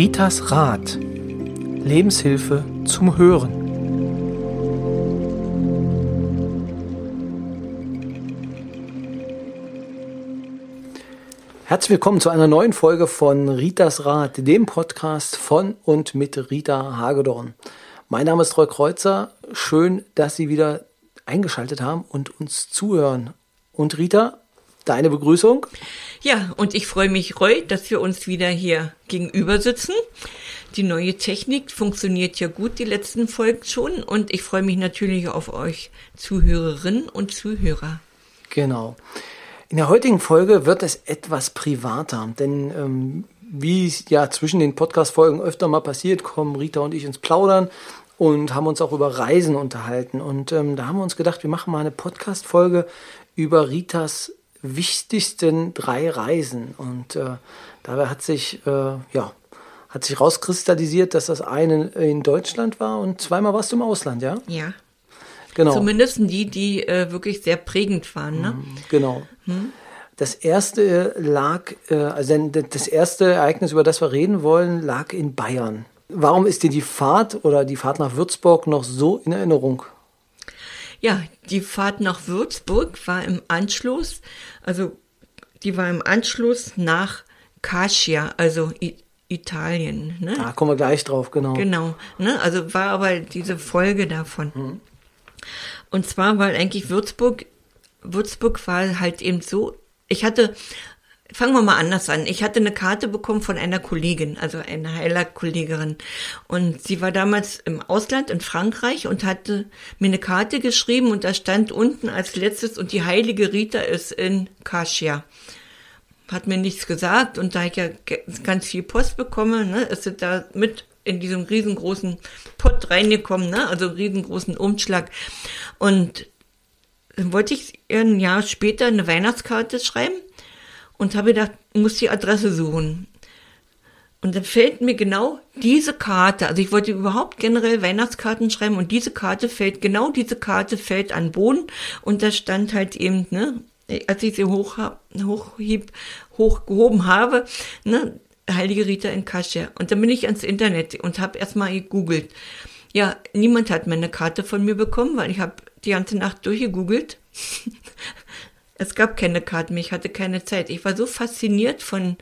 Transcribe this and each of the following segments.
Ritas Rat. Lebenshilfe zum Hören. Herzlich willkommen zu einer neuen Folge von Ritas Rat, dem Podcast von und mit Rita Hagedorn. Mein Name ist Roy Kreuzer. Schön, dass Sie wieder eingeschaltet haben und uns zuhören. Und Rita, deine Begrüßung? Ja, und ich freue mich, Roy, dass wir uns wieder hier gegenüber sitzen. Die neue Technik funktioniert ja gut, die letzten Folgen schon. Und ich freue mich natürlich auf euch Zuhörerinnen und Zuhörer. Genau. In der heutigen Folge wird es etwas privater, denn ähm, wie es ja zwischen den Podcast-Folgen öfter mal passiert, kommen Rita und ich ins Plaudern und haben uns auch über Reisen unterhalten. Und ähm, da haben wir uns gedacht, wir machen mal eine Podcast-Folge über Ritas wichtigsten drei Reisen. Und äh, dabei hat sich, äh, ja, hat sich rauskristallisiert, dass das eine in Deutschland war und zweimal warst du im Ausland, ja? Ja. Genau. Zumindest die, die äh, wirklich sehr prägend waren. Ne? Mhm, genau. Hm? Das erste lag, äh, also das erste Ereignis, über das wir reden wollen, lag in Bayern. Warum ist dir die Fahrt oder die Fahrt nach Würzburg noch so in Erinnerung? Ja, die Fahrt nach Würzburg war im Anschluss, also die war im Anschluss nach Cascia, also Italien. Ne? Da kommen wir gleich drauf, genau. Genau, ne? also war aber diese Folge davon. Mhm. Und zwar, weil eigentlich Würzburg, Würzburg war halt eben so, ich hatte, fangen wir mal anders an. Ich hatte eine Karte bekommen von einer Kollegin, also einer heiler Kollegin. Und sie war damals im Ausland in Frankreich und hatte mir eine Karte geschrieben und da stand unten als letztes und die heilige Rita ist in Kasia. Hat mir nichts gesagt und da ich ja ganz viel Post bekomme, ne, ist sie da mit in diesem riesengroßen Pott reingekommen, ne? also riesengroßen Umschlag. Und dann wollte ich ein Jahr später eine Weihnachtskarte schreiben und habe gedacht, muss die Adresse suchen. Und dann fällt mir genau diese Karte, also ich wollte überhaupt generell Weihnachtskarten schreiben und diese Karte fällt, genau diese Karte fällt an Boden und da stand halt eben, ne, als ich sie hoch, hochhieb, hochgehoben habe, ne, Heilige Rita in Kasia. Und dann bin ich ans Internet und habe erstmal gegoogelt. Ja, niemand hat meine Karte von mir bekommen, weil ich habe die ganze Nacht durchgegoogelt. es gab keine Karte mehr, ich hatte keine Zeit. Ich war so fasziniert von,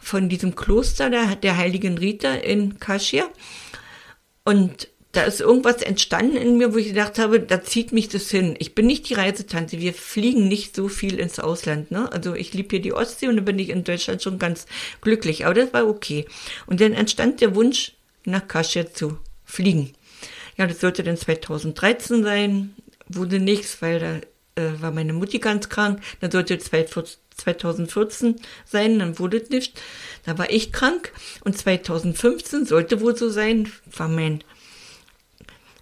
von diesem Kloster der, der Heiligen Rita in Kasia. Und da ist irgendwas entstanden in mir, wo ich gedacht habe, da zieht mich das hin. Ich bin nicht die Reisetante. Wir fliegen nicht so viel ins Ausland. Ne? Also ich liebe hier die Ostsee und da bin ich in Deutschland schon ganz glücklich. Aber das war okay. Und dann entstand der Wunsch, nach Kasia zu fliegen. Ja, das sollte dann 2013 sein. Wurde nichts, weil da äh, war meine Mutti ganz krank. Dann sollte 2014 sein, dann wurde es nicht. Da war ich krank. Und 2015 sollte wohl so sein, war mein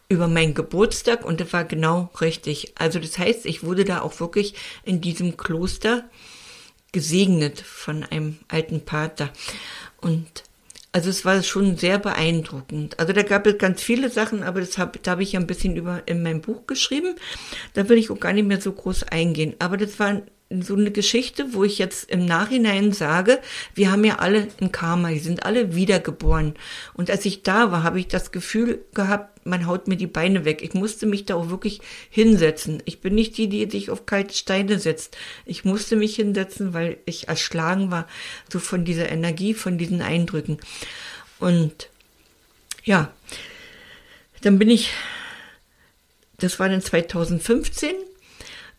über meinen Geburtstag und das war genau richtig. Also das heißt, ich wurde da auch wirklich in diesem Kloster gesegnet von einem alten Pater. Und also es war schon sehr beeindruckend. Also da gab es ganz viele Sachen, aber das hab, da habe ich ja ein bisschen über in meinem Buch geschrieben. Da will ich auch gar nicht mehr so groß eingehen. Aber das war so eine Geschichte, wo ich jetzt im Nachhinein sage, wir haben ja alle ein Karma, die sind alle wiedergeboren. Und als ich da war, habe ich das Gefühl gehabt, man haut mir die Beine weg. Ich musste mich da auch wirklich hinsetzen. Ich bin nicht die, die sich auf kalte Steine setzt. Ich musste mich hinsetzen, weil ich erschlagen war, so von dieser Energie, von diesen Eindrücken. Und ja, dann bin ich, das war dann 2015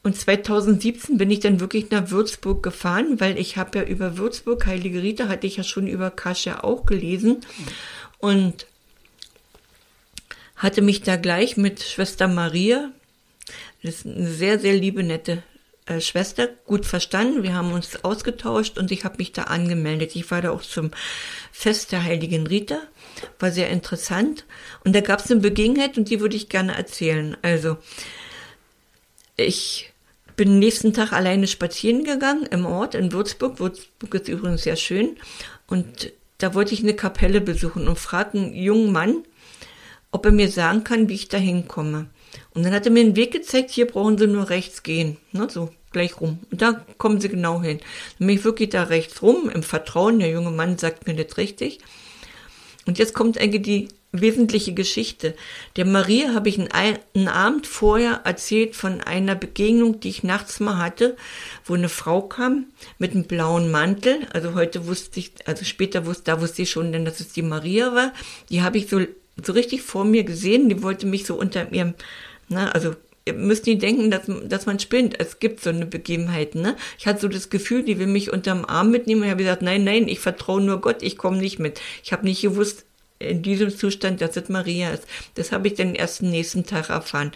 und 2017 bin ich dann wirklich nach Würzburg gefahren, weil ich habe ja über Würzburg, Heilige Rita, hatte ich ja schon über Kasia auch gelesen und hatte mich da gleich mit Schwester Maria, das ist eine sehr, sehr liebe, nette äh, Schwester, gut verstanden. Wir haben uns ausgetauscht und ich habe mich da angemeldet. Ich war da auch zum Fest der Heiligen Rita, war sehr interessant. Und da gab es eine Begebenheit und die würde ich gerne erzählen. Also, ich bin nächsten Tag alleine spazieren gegangen im Ort in Würzburg. Würzburg ist übrigens sehr schön. Und da wollte ich eine Kapelle besuchen und fragte einen jungen Mann, ob er mir sagen kann, wie ich da hinkomme. Und dann hat er mir einen Weg gezeigt, hier brauchen Sie nur rechts gehen. Ne, so, gleich rum. Und da kommen Sie genau hin. Dann bin ich wirklich da rechts rum, im Vertrauen, der junge Mann sagt mir das richtig. Und jetzt kommt eigentlich die wesentliche Geschichte. Der Maria habe ich einen, Abend vorher erzählt von einer Begegnung, die ich nachts mal hatte, wo eine Frau kam mit einem blauen Mantel. Also heute wusste ich, also später wusste, da wusste ich schon, denn dass es die Maria war. Die habe ich so, so richtig vor mir gesehen. Die wollte mich so unter ihrem, na, also ihr müsst nicht denken, dass, dass man spinnt. Es gibt so eine Begebenheit, ne? Ich hatte so das Gefühl, die will mich unterm Arm mitnehmen ich habe gesagt, nein, nein, ich vertraue nur Gott, ich komme nicht mit. Ich habe nicht gewusst, in diesem Zustand, dass es Maria ist. Das habe ich dann erst am nächsten Tag erfahren.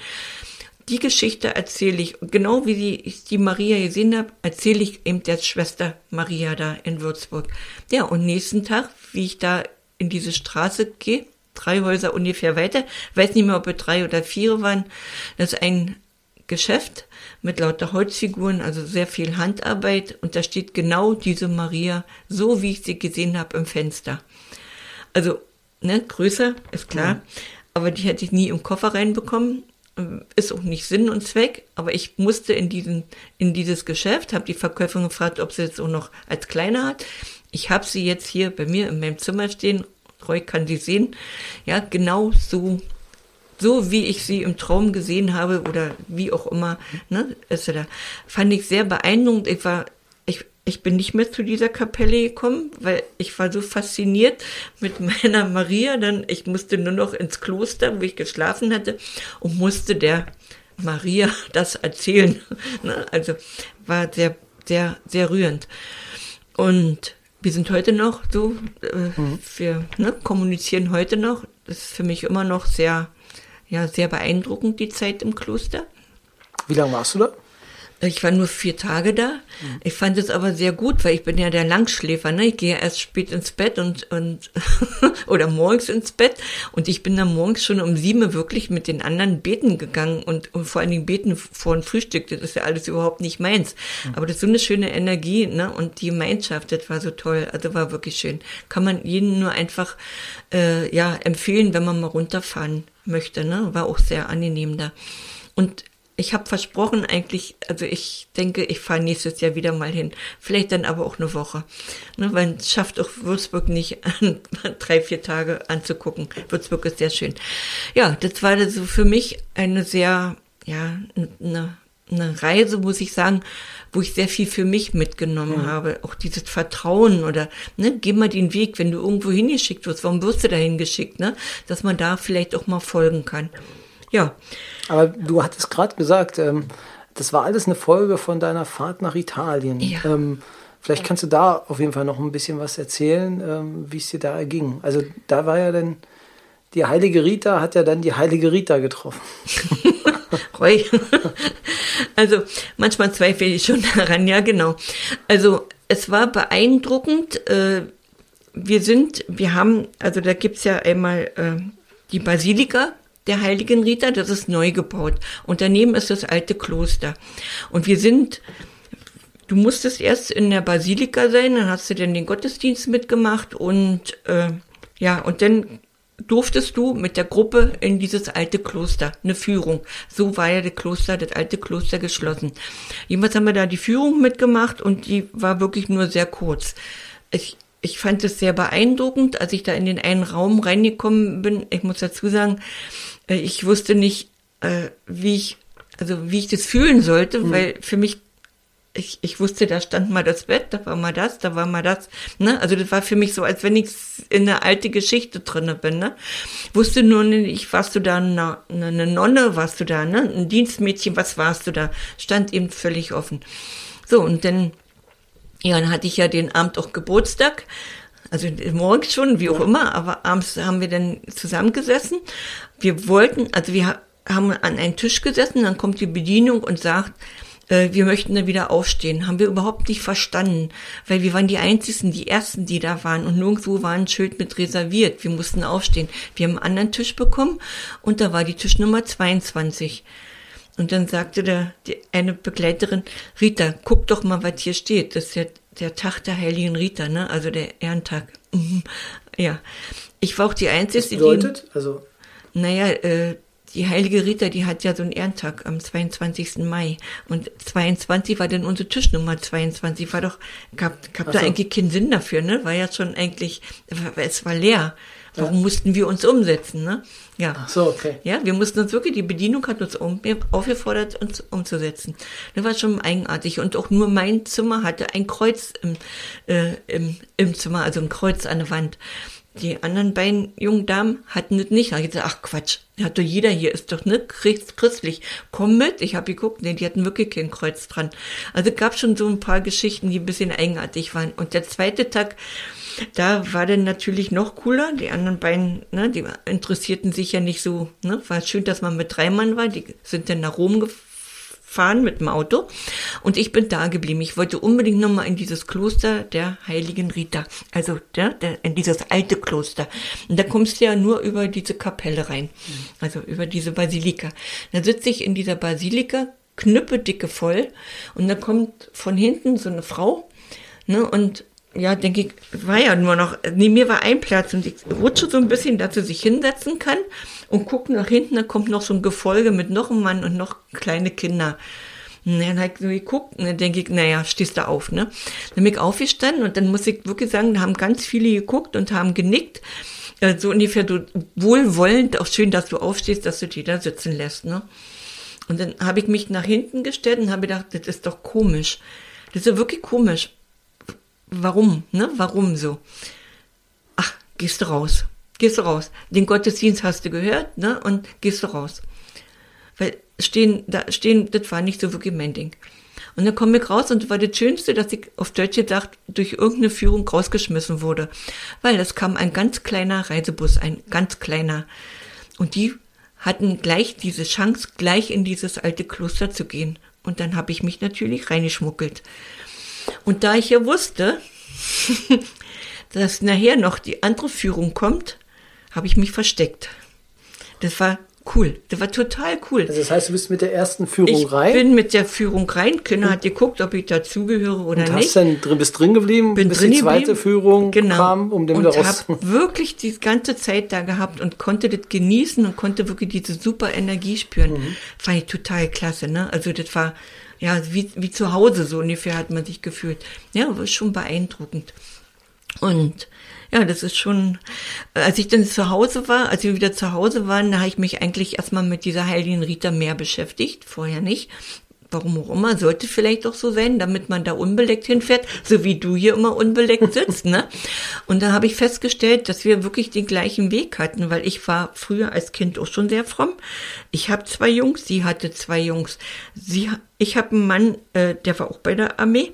Die Geschichte erzähle ich, genau wie ich die Maria gesehen habe, erzähle ich eben der Schwester Maria da in Würzburg. Ja, und nächsten Tag, wie ich da in diese Straße gehe, drei Häuser ungefähr weiter, weiß nicht mehr, ob es drei oder vier waren, das ist ein Geschäft mit lauter Holzfiguren, also sehr viel Handarbeit und da steht genau diese Maria, so wie ich sie gesehen habe im Fenster. Also ne, größer, ist klar. Mhm. Aber die hätte ich nie im Koffer reinbekommen. Ist auch nicht Sinn und Zweck. Aber ich musste in diesen, in dieses Geschäft, habe die Verkäuferin gefragt, ob sie es auch noch als kleiner hat. Ich habe sie jetzt hier bei mir in meinem Zimmer stehen. Roy kann sie sehen. Ja, genau so so wie ich sie im Traum gesehen habe oder wie auch immer, ne, ist sie da. Fand ich sehr beeindruckend. Ich war ich bin nicht mehr zu dieser Kapelle gekommen, weil ich war so fasziniert mit meiner Maria. Dann, ich musste nur noch ins Kloster, wo ich geschlafen hatte, und musste der Maria das erzählen. Ne? Also war sehr, sehr, sehr rührend. Und wir sind heute noch so, äh, mhm. wir ne, kommunizieren heute noch. Das ist für mich immer noch sehr, ja, sehr beeindruckend, die Zeit im Kloster. Wie lange warst du da? Ich war nur vier Tage da. Ich fand es aber sehr gut, weil ich bin ja der Langschläfer. Ne? Ich gehe erst spät ins Bett und, und oder morgens ins Bett. Und ich bin dann morgens schon um sieben wirklich mit den anderen beten gegangen und, und vor allen Dingen beten vor dem Frühstück. Das ist ja alles überhaupt nicht meins. Aber das ist so eine schöne Energie ne? und die Gemeinschaft, das war so toll. Also war wirklich schön. Kann man jedem nur einfach äh, ja empfehlen, wenn man mal runterfahren möchte. Ne? War auch sehr angenehm da. Und ich habe versprochen eigentlich, also ich denke, ich fahre nächstes Jahr wieder mal hin. Vielleicht dann aber auch eine Woche. Ne, weil es schafft auch Würzburg nicht, drei, vier Tage anzugucken. Würzburg ist sehr schön. Ja, das war so für mich eine sehr, ja, eine, eine Reise, muss ich sagen, wo ich sehr viel für mich mitgenommen mhm. habe. Auch dieses Vertrauen oder, ne, geh mal den Weg, wenn du irgendwo hingeschickt wirst, warum wirst du dahin geschickt, ne? Dass man da vielleicht auch mal folgen kann. Ja. Aber du hattest gerade gesagt, ähm, das war alles eine Folge von deiner Fahrt nach Italien. Ja. Ähm, vielleicht kannst du da auf jeden Fall noch ein bisschen was erzählen, ähm, wie es dir da erging. Also da war ja dann, die heilige Rita hat ja dann die heilige Rita getroffen. Also manchmal zweifle ich schon daran, ja genau. Also es war beeindruckend. Äh, wir sind, wir haben, also da gibt's ja einmal äh, die Basilika, der heiligen Rita, das ist neu gebaut. Und daneben ist das alte Kloster. Und wir sind, du musstest erst in der Basilika sein, dann hast du dann den Gottesdienst mitgemacht und äh, ja, und dann durftest du mit der Gruppe in dieses alte Kloster, eine Führung. So war ja das Kloster, das alte Kloster geschlossen. Jedenfalls haben wir da die Führung mitgemacht und die war wirklich nur sehr kurz. Ich, ich fand es sehr beeindruckend, als ich da in den einen Raum reingekommen bin. Ich muss dazu sagen, ich wusste nicht, äh, wie ich, also wie ich das fühlen sollte, mhm. weil für mich, ich, ich wusste, da stand mal das Bett, da war mal das, da war mal das, ne? Also das war für mich so, als wenn ich in eine alte Geschichte drinne bin, ne? Wusste nur nicht, warst du da eine, eine Nonne, warst du da, ne? Ein Dienstmädchen, was warst du da? Stand eben völlig offen. So, und dann, ja, dann hatte ich ja den Abend auch Geburtstag also morgens schon, wie auch immer, aber abends haben wir dann zusammengesessen. Wir wollten, also wir haben an einen Tisch gesessen, dann kommt die Bedienung und sagt, äh, wir möchten dann wieder aufstehen. Haben wir überhaupt nicht verstanden, weil wir waren die Einzigen, die Ersten, die da waren und nirgendwo war ein Schild mit reserviert. Wir mussten aufstehen. Wir haben einen anderen Tisch bekommen und da war die Tischnummer 22. Und dann sagte der, die, eine Begleiterin, Rita, guck doch mal, was hier steht. Das ist ja der Tag der heiligen Rita, ne? Also der Ehrentag. Mhm. ja. Ich war auch die Einzige, Was bedeutet? die. Also. Naja, äh, die heilige Rita, die hat ja so einen Ehrentag am 22. Mai. Und 22 war dann unsere Tischnummer 22. War doch, gab, gab da so. eigentlich keinen Sinn dafür, ne? War ja schon eigentlich, es war leer. Warum mussten wir uns umsetzen? Ne? Ja. Ach so, okay. Ja, wir mussten uns wirklich, die Bedienung hat uns um, aufgefordert, uns umzusetzen. Das war schon eigenartig. Und auch nur mein Zimmer hatte ein Kreuz im, äh, im, im Zimmer, also ein Kreuz an der Wand. Die anderen beiden jungen Damen hatten das nicht. Da ich gesagt, ach Quatsch, hat doch jeder hier, ist doch nicht christlich. Komm mit. Ich habe geguckt, nee, die hatten wirklich kein Kreuz dran. Also gab schon so ein paar Geschichten, die ein bisschen eigenartig waren. Und der zweite Tag, da war dann natürlich noch cooler. Die anderen beiden, ne, die interessierten sich ja nicht so. Ne? War schön, dass man mit drei Mann war. Die sind dann nach Rom gefahren fahren mit dem Auto und ich bin da geblieben. Ich wollte unbedingt nochmal in dieses Kloster der heiligen Rita, also der, der, in dieses alte Kloster. Und da kommst du ja nur über diese Kapelle rein, also über diese Basilika. Da sitze ich in dieser Basilika, knüppedicke voll und da kommt von hinten so eine Frau ne, und ja, denke ich, war ja nur noch, neben mir war ein Platz und ich rutsche so ein bisschen, dass sie sich hinsetzen kann und gucke nach hinten, da kommt noch so ein Gefolge mit noch einem Mann und noch kleine Kinder. Und dann habe ich so geguckt und dann denke ich, naja, stehst du auf, ne? Dann bin ich aufgestanden und dann muss ich wirklich sagen, da haben ganz viele geguckt und haben genickt. Äh, so ungefähr so wohlwollend, auch schön, dass du aufstehst, dass du die da sitzen lässt, ne? Und dann habe ich mich nach hinten gestellt und habe gedacht, das ist doch komisch. Das ist ja wirklich komisch warum, ne? Warum so? Ach, gehst du raus. Gehst du raus. Den Gottesdienst hast du gehört, ne? Und gehst du raus. Weil stehen, da stehen, das war nicht so wirklich mein Ding. Und dann komme ich raus und das war das Schönste, dass ich auf Deutsch gesagt durch irgendeine Führung rausgeschmissen wurde. Weil es kam ein ganz kleiner Reisebus, ein ganz kleiner. Und die hatten gleich diese Chance, gleich in dieses alte Kloster zu gehen. Und dann habe ich mich natürlich reingeschmuggelt. Und da ich ja wusste, dass nachher noch die andere Führung kommt, habe ich mich versteckt. Das war cool. Das war total cool. Also das heißt, du bist mit der ersten Führung ich rein? Ich bin mit der Führung rein. Kinder hat geguckt, ob ich dazugehöre oder und nicht. Hast dann bist drin geblieben, bin bis drin die zweite geblieben. Führung genau. kam, um den und wieder raus. habe wirklich die ganze Zeit da gehabt und konnte das genießen und konnte wirklich diese super Energie spüren. Mhm. Fand ich total klasse. Ne? Also das war ja, wie, wie zu Hause, so ungefähr hat man sich gefühlt. Ja, war schon beeindruckend. Und ja, das ist schon, als ich dann zu Hause war, als wir wieder zu Hause waren, da habe ich mich eigentlich erstmal mit dieser heiligen Rita mehr beschäftigt, vorher nicht warum auch immer, sollte vielleicht auch so sein, damit man da unbeleckt hinfährt, so wie du hier immer unbeleckt sitzt, ne? Und da habe ich festgestellt, dass wir wirklich den gleichen Weg hatten, weil ich war früher als Kind auch schon sehr fromm. Ich habe zwei Jungs, sie hatte zwei Jungs. Sie, ich habe einen Mann, äh, der war auch bei der Armee,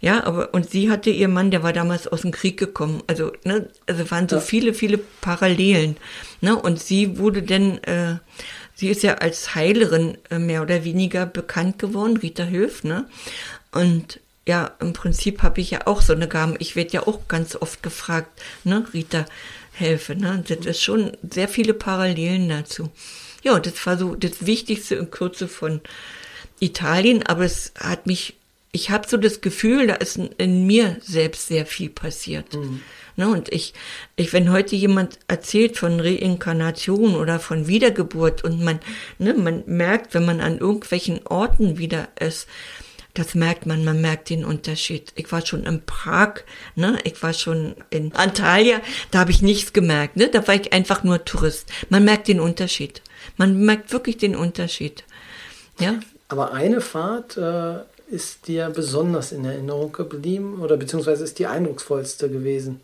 ja, aber und sie hatte ihr Mann, der war damals aus dem Krieg gekommen. Also, ne, also waren so ja. viele, viele Parallelen, ne? Und sie wurde dann äh, Sie ist ja als Heilerin äh, mehr oder weniger bekannt geworden, Rita Höf, ne? Und ja, im Prinzip habe ich ja auch so eine Gaben. Ich werde ja auch ganz oft gefragt, ne, Rita, helfe, ne? Das ist schon sehr viele Parallelen dazu. Ja, das war so das Wichtigste in Kürze von Italien, aber es hat mich, ich habe so das Gefühl, da ist in mir selbst sehr viel passiert. Mhm. Ne? Und ich, ich, wenn heute jemand erzählt von Reinkarnation oder von Wiedergeburt und man, ne, man merkt, wenn man an irgendwelchen Orten wieder ist, das merkt man, man merkt den Unterschied. Ich war schon in Prag, ne, ich war schon in Antalya, da habe ich nichts gemerkt, ne, da war ich einfach nur Tourist. Man merkt den Unterschied. Man merkt wirklich den Unterschied. Ja. Aber eine Fahrt äh, ist dir besonders in Erinnerung geblieben oder beziehungsweise ist die eindrucksvollste gewesen?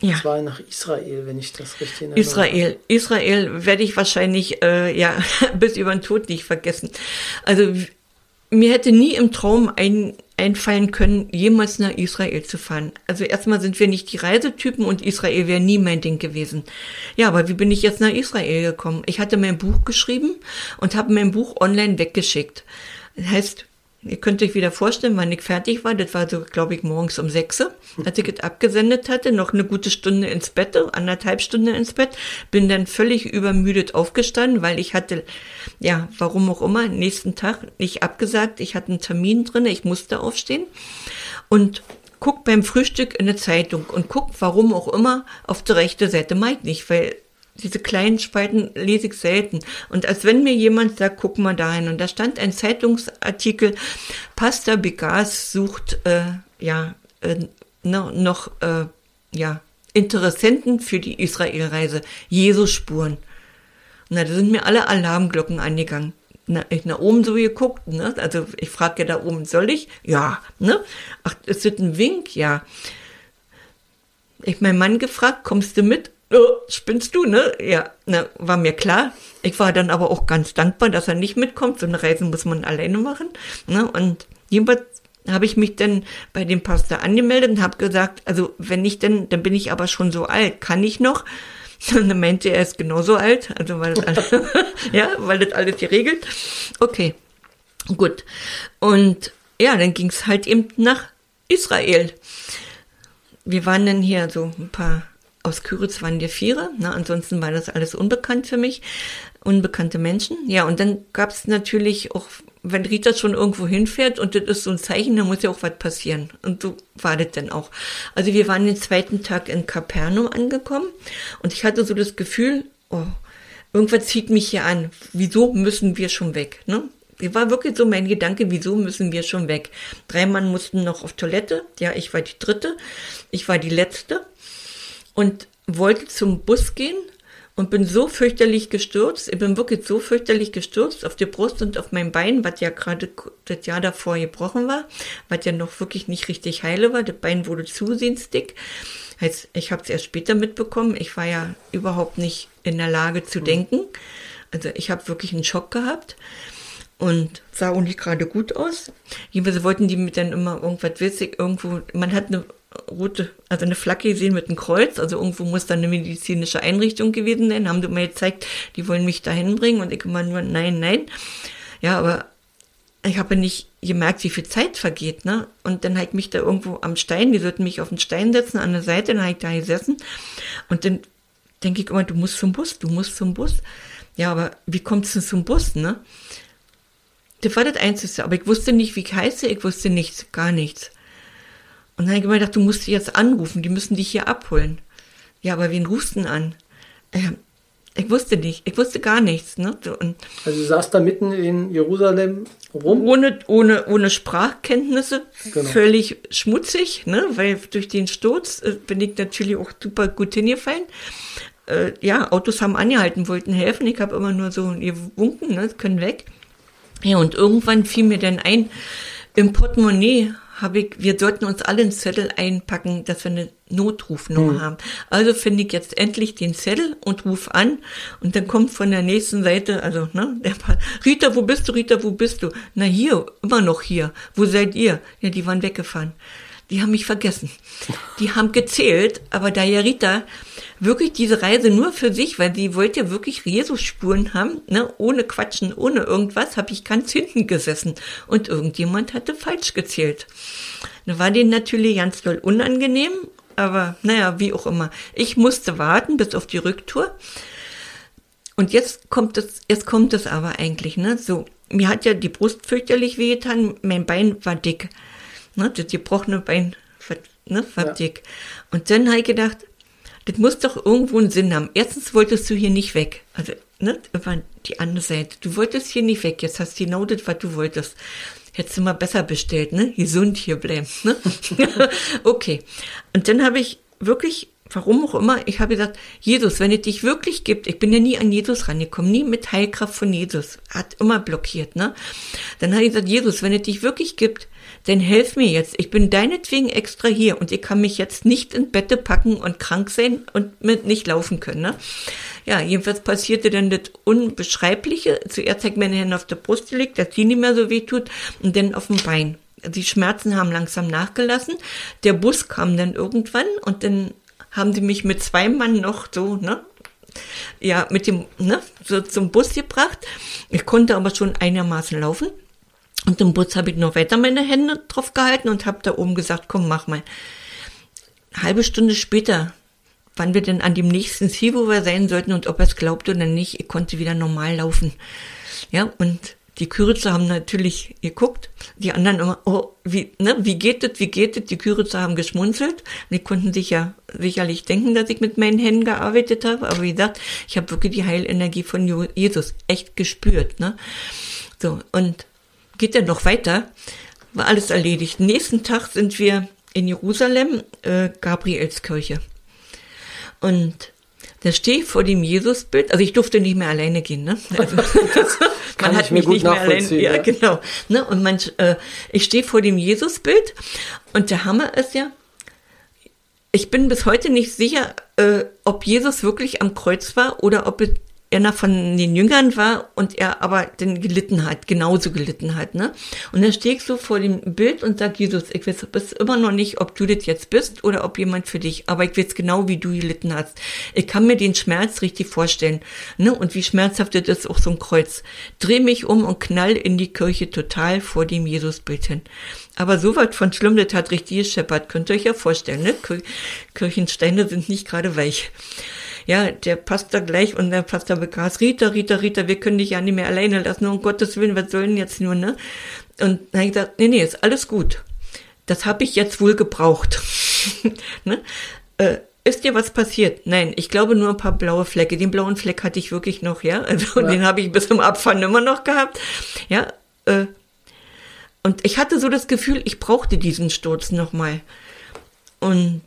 Ja. Das war nach Israel, wenn ich das richtig erinnere. Israel. Israel werde ich wahrscheinlich äh, ja bis über den Tod nicht vergessen. Also mir hätte nie im Traum ein, einfallen können, jemals nach Israel zu fahren. Also erstmal sind wir nicht die Reisetypen und Israel wäre nie mein Ding gewesen. Ja, aber wie bin ich jetzt nach Israel gekommen? Ich hatte mein Buch geschrieben und habe mein Buch online weggeschickt. Das heißt, Ihr könnt euch wieder vorstellen, wann ich fertig war. Das war so, glaube ich, morgens um sechs, als ich es abgesendet hatte. Noch eine gute Stunde ins Bett, anderthalb Stunden ins Bett. Bin dann völlig übermüdet aufgestanden, weil ich hatte, ja, warum auch immer, nächsten Tag nicht abgesagt. Ich hatte einen Termin drin, ich musste aufstehen. Und guck beim Frühstück in eine Zeitung und guck, warum auch immer, auf die rechte Seite. Meint nicht, weil diese kleinen Spalten lese ich selten. Und als wenn mir jemand sagt, guck mal dahin. Und da stand ein Zeitungsartikel, Pasta Bigas sucht, äh, ja, äh, noch, äh, ja, Interessenten für die Israelreise, Jesus-Spuren. Na, da sind mir alle Alarmglocken angegangen. Na, ich nach oben so geguckt, ne? Also ich frage ja da oben, soll ich? Ja, ne? Ach, ist das ein Wink? Ja. Ich meinen Mann gefragt, kommst du mit? Oh, spinnst du, ne? Ja, na, war mir klar. Ich war dann aber auch ganz dankbar, dass er nicht mitkommt. So eine Reise muss man alleine machen. Ne? Und jedenfalls habe ich mich dann bei dem Pastor angemeldet und habe gesagt, also wenn nicht, dann, dann bin ich aber schon so alt. Kann ich noch? Und dann meinte er, er ist genauso alt, also weil das alles, ja, weil das alles geregelt. Okay, gut. Und ja, dann ging es halt eben nach Israel. Wir waren dann hier so ein paar aus Küritz waren wir Viere, ne? ansonsten war das alles unbekannt für mich, unbekannte Menschen. Ja, und dann gab es natürlich auch wenn Rita schon irgendwo hinfährt und das ist so ein Zeichen, dann muss ja auch was passieren. Und so war das dann auch. Also wir waren den zweiten Tag in Kapernaum angekommen und ich hatte so das Gefühl, oh, irgendwas zieht mich hier an. Wieso müssen wir schon weg? Ne? War wirklich so mein Gedanke, wieso müssen wir schon weg? Drei Mann mussten noch auf Toilette. Ja, ich war die dritte. Ich war die letzte und wollte zum Bus gehen und bin so fürchterlich gestürzt. Ich bin wirklich so fürchterlich gestürzt auf die Brust und auf mein Bein, was ja gerade das Jahr davor gebrochen war, was ja noch wirklich nicht richtig heile war. Das Bein wurde zusehends dick. Heißt, ich habe es erst später mitbekommen. Ich war ja überhaupt nicht in der Lage zu mhm. denken. Also ich habe wirklich einen Schock gehabt und sah auch nicht gerade gut aus. Jedenfalls wollten die mir dann immer irgendwas witzig, irgendwo, man hat eine rote, also eine Flagge gesehen mit einem Kreuz, also irgendwo muss da eine medizinische Einrichtung gewesen sein, haben die mir gezeigt, die wollen mich dahin bringen und ich immer nur, nein, nein. Ja, aber ich habe nicht gemerkt, wie viel Zeit vergeht, ne? Und dann halt mich da irgendwo am Stein, die sollten mich auf den Stein setzen, an der Seite, dann habe ich da gesessen und dann denke ich immer, du musst zum Bus, du musst zum Bus. Ja, aber wie kommst du zum Bus, ne? Das war das Einzige, aber ich wusste nicht, wie ich heiße, ich wusste nichts, gar nichts. Und dann habe ich mir gedacht, du musst sie jetzt anrufen, die müssen dich hier abholen. Ja, aber wen rufst du denn an? Äh, ich wusste nicht, ich wusste gar nichts. Ne? Und also du saßt da mitten in Jerusalem rum? Ohne, ohne, ohne Sprachkenntnisse, genau. völlig schmutzig, ne? weil durch den Sturz äh, bin ich natürlich auch super gut hingefallen. Äh, ja, Autos haben angehalten, wollten helfen, ich habe immer nur so gewunken, ne? können weg. Ja, und irgendwann fiel mir dann ein, im Portemonnaie habe ich, wir sollten uns alle einen Zettel einpacken, dass wir eine Notrufnummer hm. haben. Also finde ich jetzt endlich den Zettel und ruf an und dann kommt von der nächsten Seite, also, ne, der Paar, Rita, wo bist du, Rita, wo bist du? Na hier, immer noch hier. Wo seid ihr? Ja, die waren weggefahren. Die haben mich vergessen. Die haben gezählt, aber da ja Rita wirklich diese Reise nur für sich, weil sie wollte wirklich Jesus-Spuren haben, ne, ohne Quatschen, ohne irgendwas, habe ich ganz hinten gesessen und irgendjemand hatte falsch gezählt. Da war denen natürlich ganz doll unangenehm, aber naja, wie auch immer. Ich musste warten bis auf die Rücktour. Und jetzt kommt es, jetzt kommt es aber eigentlich, ne, so. Mir hat ja die Brust fürchterlich wehgetan, mein Bein war dick, ne, das gebrochene Bein ne, war ja. Und dann habe ich gedacht, das muss doch irgendwo einen Sinn haben. Erstens wolltest du hier nicht weg. Also, ne, über die andere Seite. Du wolltest hier nicht weg. Jetzt hast du genau das, was du wolltest. Hättest du mal besser bestellt, ne? Gesund hier bleiben, ne? okay. Und dann habe ich wirklich, warum auch immer, ich habe gesagt, Jesus, wenn es dich wirklich gibt, ich bin ja nie an Jesus rangekommen, nie mit Heilkraft von Jesus. Hat immer blockiert, ne? Dann habe ich gesagt, Jesus, wenn es dich wirklich gibt, denn helf mir jetzt. Ich bin deinetwegen extra hier und ich kann mich jetzt nicht in Bette packen und krank sein und mit nicht laufen können. Ne? Ja, jedenfalls passierte dann das Unbeschreibliche. Zuerst hat meine Hände auf der Brust gelegt, dass die nicht mehr so weh tut und dann auf dem Bein. Die Schmerzen haben langsam nachgelassen. Der Bus kam dann irgendwann und dann haben die mich mit zwei Mann noch so, ne, ja, mit dem, ne, so zum Bus gebracht. Ich konnte aber schon einigermaßen laufen. Und im Bus habe ich noch weiter meine Hände drauf gehalten und habe da oben gesagt, komm, mach mal. Halbe Stunde später wann wir denn an dem nächsten Ziel, wo wir sein sollten und ob er es glaubt oder nicht, ich konnte wieder normal laufen. Ja, und die Küritzer haben natürlich geguckt, die anderen immer, oh, wie, ne, wie geht das, wie geht das? Die Küritzer haben geschmunzelt. Die konnten sich ja sicherlich denken, dass ich mit meinen Händen gearbeitet habe. Aber wie gesagt, ich habe wirklich die Heilenergie von Jesus echt gespürt. Ne? So, und geht dann noch weiter, war alles erledigt. Nächsten Tag sind wir in Jerusalem, äh, Gabrielskirche. Und da stehe ich vor dem Jesusbild, also ich durfte nicht mehr alleine gehen, ne? Also, man hat mich nicht mehr alleine, ja, ja, genau. Ne? Und man, äh, ich stehe vor dem Jesusbild und der Hammer ist ja, ich bin bis heute nicht sicher, äh, ob Jesus wirklich am Kreuz war oder ob es einer von den Jüngern war und er aber den gelitten hat, genauso gelitten hat, ne? Und dann stehe ich so vor dem Bild und sag Jesus, ich weiß bis immer noch nicht, ob du das jetzt bist oder ob jemand für dich, aber ich weiß genau, wie du gelitten hast. Ich kann mir den Schmerz richtig vorstellen, ne? Und wie schmerzhaft das ist auch so ein Kreuz. Dreh mich um und knall in die Kirche total vor dem Jesusbild hin. Aber so was von schlimm, das hat richtig gescheppert, könnt ihr euch ja vorstellen, ne? Kirchensteine sind nicht gerade weich ja, der passt da gleich und der Pastor Bekas, Rita, Rita, Rita, wir können dich ja nicht mehr alleine lassen, um Gottes Willen, was sollen jetzt nur, ne? Und dann habe ich gesagt, nee, nee, ist alles gut. Das habe ich jetzt wohl gebraucht. ne? Äh, ist dir was passiert? Nein, ich glaube nur ein paar blaue Flecke. Den blauen Fleck hatte ich wirklich noch, ja. Also ja. den habe ich bis zum Abfahren immer noch gehabt. Ja. Äh, und ich hatte so das Gefühl, ich brauchte diesen Sturz nochmal. Und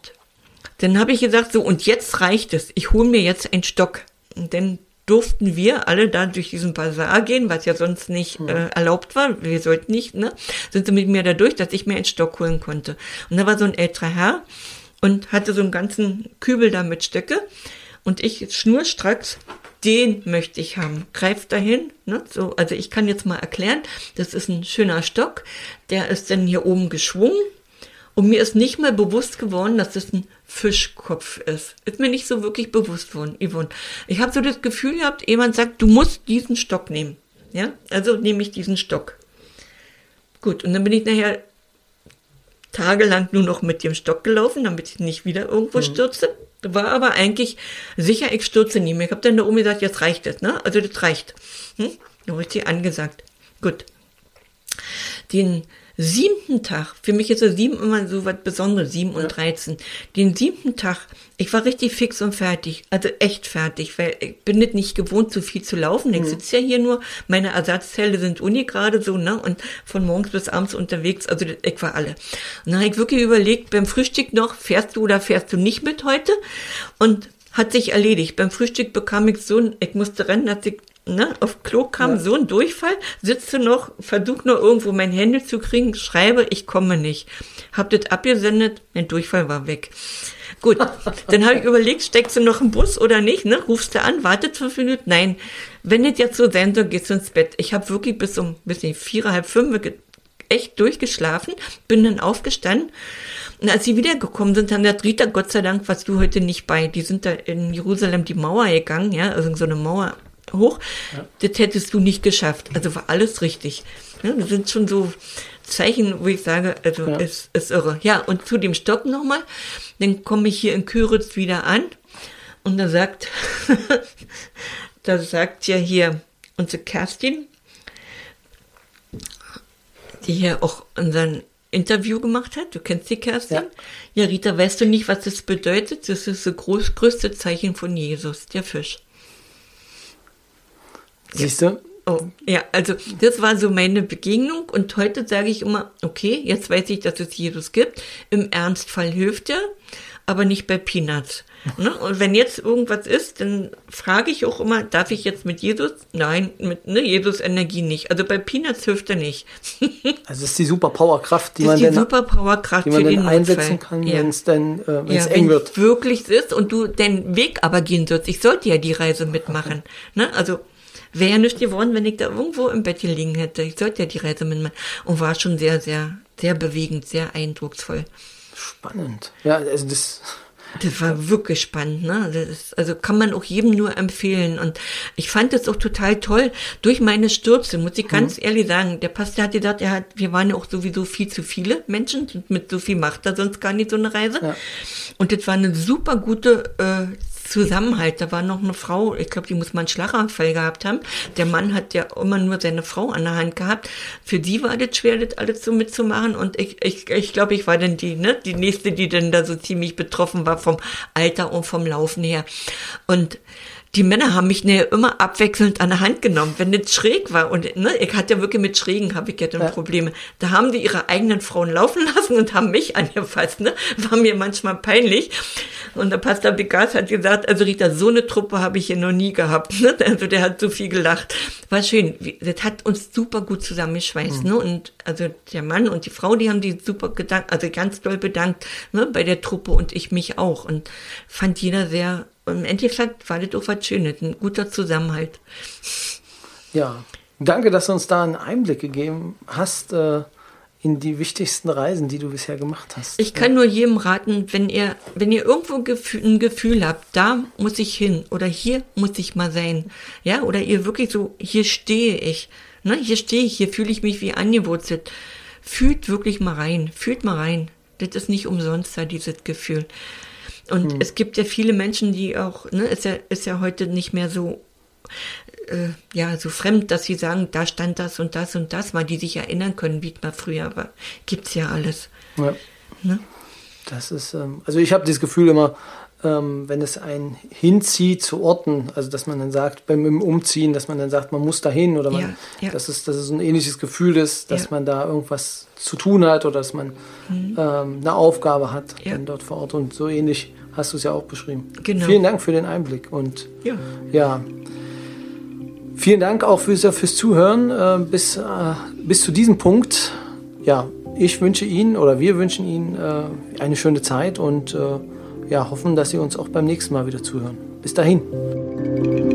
dann habe ich gesagt, so, und jetzt reicht es. Ich hole mir jetzt einen Stock. Und dann durften wir alle da durch diesen Bazar gehen, was ja sonst nicht hm. äh, erlaubt war. Wir sollten nicht, ne? Sind sie mit mir da durch, dass ich mir einen Stock holen konnte. Und da war so ein älterer Herr und hatte so einen ganzen Kübel da mit Stöcke. Und ich schnurstracks, den möchte ich haben. Greift dahin, ne? So, also ich kann jetzt mal erklären, das ist ein schöner Stock. Der ist dann hier oben geschwungen und mir ist nicht mal bewusst geworden, dass das ein Fischkopf ist. Ist mir nicht so wirklich bewusst worden, Yvonne. Ich habe so das Gefühl gehabt, jemand sagt, du musst diesen Stock nehmen. Ja, also nehme ich diesen Stock. Gut, und dann bin ich nachher tagelang nur noch mit dem Stock gelaufen, damit ich nicht wieder irgendwo mhm. stürze. War aber eigentlich sicher, ich stürze nie mehr. Ich habe dann da oben gesagt, jetzt reicht es, ne? Also das reicht. Hm? Da richtig angesagt. Gut. Den siebten Tag, für mich ist der sieben immer so was Besonderes, sieben und dreizehn. Den siebten Tag, ich war richtig fix und fertig, also echt fertig, weil ich bin nicht, nicht gewohnt, so viel zu laufen. Ich mhm. sitze ja hier nur, meine Ersatzteile sind Uni gerade so, ne, und von morgens bis abends unterwegs, also ich war alle. Und dann habe ich wirklich überlegt, beim Frühstück noch, fährst du oder fährst du nicht mit heute? Und hat sich erledigt. Beim Frühstück bekam ich so, ich musste rennen, dass ich ne, auf Klo kam ja. so ein Durchfall, sitze noch, versuche noch irgendwo mein Handy zu kriegen, schreibe, ich komme nicht. Hab das abgesendet, mein Durchfall war weg. Gut, dann habe ich überlegt, steckst du noch im Bus oder nicht? Ne? Rufst du an, wartet fünf Minuten? Nein, wenn das jetzt so sein soll, gehst du ins Bett. Ich habe wirklich bis um bis nicht, vier, halb fünf echt durchgeschlafen, bin dann aufgestanden. Und als sie wiedergekommen sind, haben gesagt, Rita, Gott sei Dank warst du heute nicht bei. Die sind da in Jerusalem die Mauer gegangen, ja, also so eine Mauer hoch. Ja. Das hättest du nicht geschafft. Also war alles richtig. Ja, das sind schon so Zeichen, wo ich sage, also ja. es ist irre. Ja, und zu dem Stock nochmal. Dann komme ich hier in Küritz wieder an und da sagt, da sagt ja hier unsere Kerstin, die hier auch unseren Interview gemacht hat. Du kennst die Kerstin? Ja. ja, Rita, weißt du nicht, was das bedeutet? Das ist das groß, größte Zeichen von Jesus, der Fisch. Siehst du? Oh, ja, also das war so meine Begegnung und heute sage ich immer, okay, jetzt weiß ich, dass es Jesus gibt. Im Ernstfall hilft er, aber nicht bei Peanuts. Ne? Und wenn jetzt irgendwas ist, dann frage ich auch immer, darf ich jetzt mit Jesus? Nein, mit ne, Jesus Energie nicht. Also bei Peanuts hilft er nicht. also ist die Superpowerkraft, die das man die dann, die man dann einsetzen kann, ja. wenn es dann äh, wenn's ja, eng wird. wirklich ist und du den Weg aber gehen sollst. Ich sollte ja die Reise mitmachen. Ne? Also wäre ja nicht geworden, wenn ich da irgendwo im Bett liegen hätte. Ich sollte ja die Reise mitmachen. Und war schon sehr, sehr, sehr bewegend, sehr eindrucksvoll. Spannend. Ja, also das. Das war wirklich spannend, ne? Ist, also kann man auch jedem nur empfehlen. Und ich fand es auch total toll. Durch meine Stürze, muss ich ganz mhm. ehrlich sagen, der Pastor hat gesagt, er hat, wir waren ja auch sowieso viel zu viele Menschen, mit so viel macht er sonst gar nicht so eine Reise. Ja. Und das war eine super gute äh, Zusammenhalt. Da war noch eine Frau, ich glaube, die muss mal einen Schlaganfall gehabt haben. Der Mann hat ja immer nur seine Frau an der Hand gehabt. Für die war das schwer, das alles so mitzumachen. Und ich, ich, ich glaube, ich war dann die, ne, die nächste, die dann da so ziemlich betroffen war vom Alter und vom Laufen her. Und die Männer haben mich ne, immer abwechselnd an der Hand genommen, wenn das schräg war. Und ne, ich hatte ja wirklich mit Schrägen, habe ich ja dann ja. Probleme. Da haben die ihre eigenen Frauen laufen lassen und haben mich angefasst. Ne? War mir manchmal peinlich. Und der Pastor Begas hat gesagt, also Rita, so eine Truppe habe ich hier noch nie gehabt. Ne? Also der hat so viel gelacht. War schön. Das hat uns super gut zusammengeschweißt. Mhm. Ne? Und also der Mann und die Frau, die haben die super gedankt, also ganz doll bedankt ne, bei der Truppe und ich mich auch. Und fand jeder sehr, im Endeffekt war das auch was Schönes, ein guter Zusammenhalt. Ja, danke, dass du uns da einen Einblick gegeben hast. Äh in die wichtigsten Reisen, die du bisher gemacht hast. Ich kann ja. nur jedem raten, wenn ihr, wenn ihr irgendwo ein Gefühl habt, da muss ich hin oder hier muss ich mal sein, ja, oder ihr wirklich so, hier stehe ich, ne, hier stehe ich, hier fühle ich mich wie angewurzelt. Fühlt wirklich mal rein, fühlt mal rein. Das ist nicht umsonst da, dieses Gefühl. Und hm. es gibt ja viele Menschen, die auch, ne, ist ja, ist ja heute nicht mehr so äh, ja so fremd, dass sie sagen, da stand das und das und das, weil die sich erinnern können, wie es mal früher war. Gibt's ja alles. Ja. Ne? Das ist, ähm, also ich habe das Gefühl immer, ähm, wenn es einen hinzieht zu Orten, also dass man dann sagt, beim Umziehen, dass man dann sagt, man muss dahin oder man, ja, ja. dass es, dass es ein ähnliches Gefühl ist, dass ja. man da irgendwas zu tun hat oder dass man mhm. ähm, eine Aufgabe hat dann dort vor Ort und so ähnlich hast du es ja auch beschrieben. Genau. Vielen Dank für den Einblick und ja, Vielen Dank auch fürs, fürs Zuhören äh, bis, äh, bis zu diesem Punkt. Ja, ich wünsche Ihnen oder wir wünschen Ihnen äh, eine schöne Zeit und äh, ja, hoffen, dass Sie uns auch beim nächsten Mal wieder zuhören. Bis dahin.